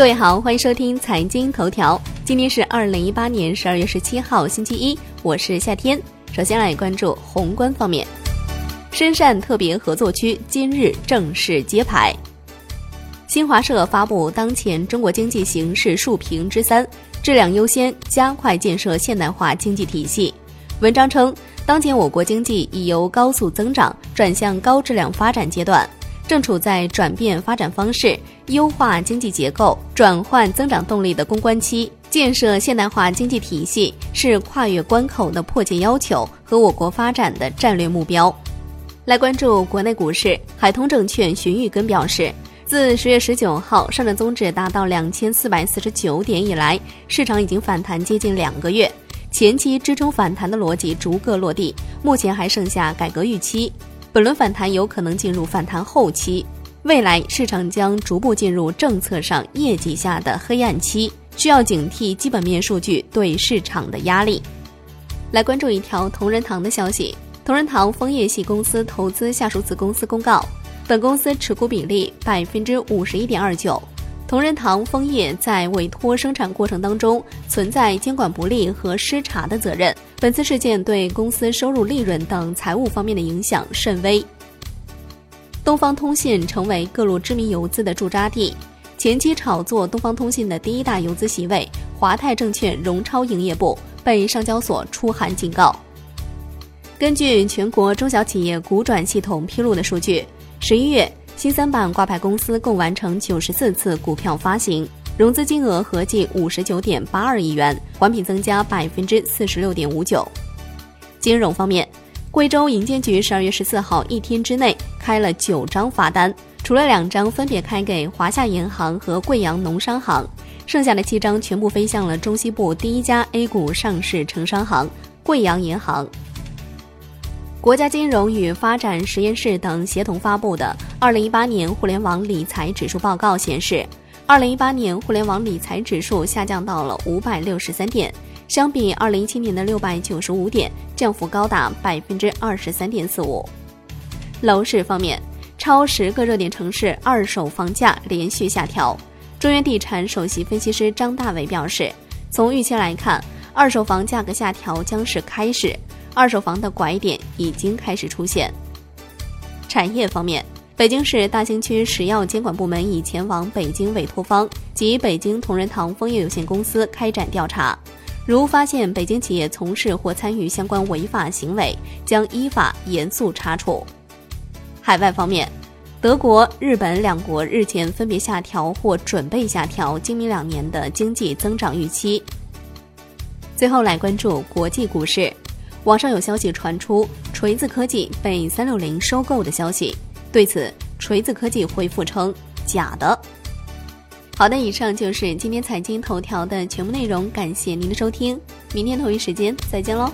各位好，欢迎收听财经头条。今天是二零一八年十二月十七号，星期一，我是夏天。首先来关注宏观方面，深汕特别合作区今日正式揭牌。新华社发布当前中国经济形势竖评之三：质量优先，加快建设现代化经济体系。文章称，当前我国经济已由高速增长转向高质量发展阶段。正处在转变发展方式、优化经济结构、转换增长动力的攻关期，建设现代化经济体系是跨越关口的迫切要求和我国发展的战略目标。来关注国内股市，海通证券荀玉根表示，自十月十九号上证综指达到两千四百四十九点以来，市场已经反弹接近两个月，前期支撑反弹的逻辑逐个落地，目前还剩下改革预期。本轮反弹有可能进入反弹后期，未来市场将逐步进入政策上业绩下的黑暗期，需要警惕基本面数据对市场的压力。来关注一条同仁堂的消息：同仁堂枫叶系公司投资下属子公司公告，本公司持股比例百分之五十一点二九。同仁堂枫叶在委托生产过程当中存在监管不力和失察的责任。本次事件对公司收入、利润等财务方面的影响甚微。东方通信成为各路知名游资的驻扎地，前期炒作东方通信的第一大游资席位华泰证券荣超营业部被上交所出函警告。根据全国中小企业股转系统披露的数据，十一月。新三板挂牌公司共完成九十四次股票发行，融资金额合计五十九点八二亿元，环比增加百分之四十六点五九。金融方面，贵州银监局十二月十四号一天之内开了九张罚单，除了两张分别开给华夏银行和贵阳农商行，剩下的七张全部飞向了中西部第一家 A 股上市城商行贵阳银行。国家金融与发展实验室等协同发布的《二零一八年互联网理财指数报告》显示，二零一八年互联网理财指数下降到了五百六十三点，相比二零一七年的六百九十五点，降幅高达百分之二十三点四五。楼市方面，超十个热点城市二手房价连续下调。中原地产首席分析师张大伟表示，从预期来看，二手房价格下调将是开始。二手房的拐点已经开始出现。产业方面，北京市大兴区食药监管部门已前往北京委托方及北京同仁堂枫叶有限公司开展调查，如发现北京企业从事或参与相关违法行为，将依法严肃查处。海外方面，德国、日本两国日前分别下调或准备下调今明两年的经济增长预期。最后来关注国际股市。网上有消息传出，锤子科技被三六零收购的消息。对此，锤子科技回复称假的。好的，以上就是今天财经头条的全部内容，感谢您的收听，明天同一时间再见喽。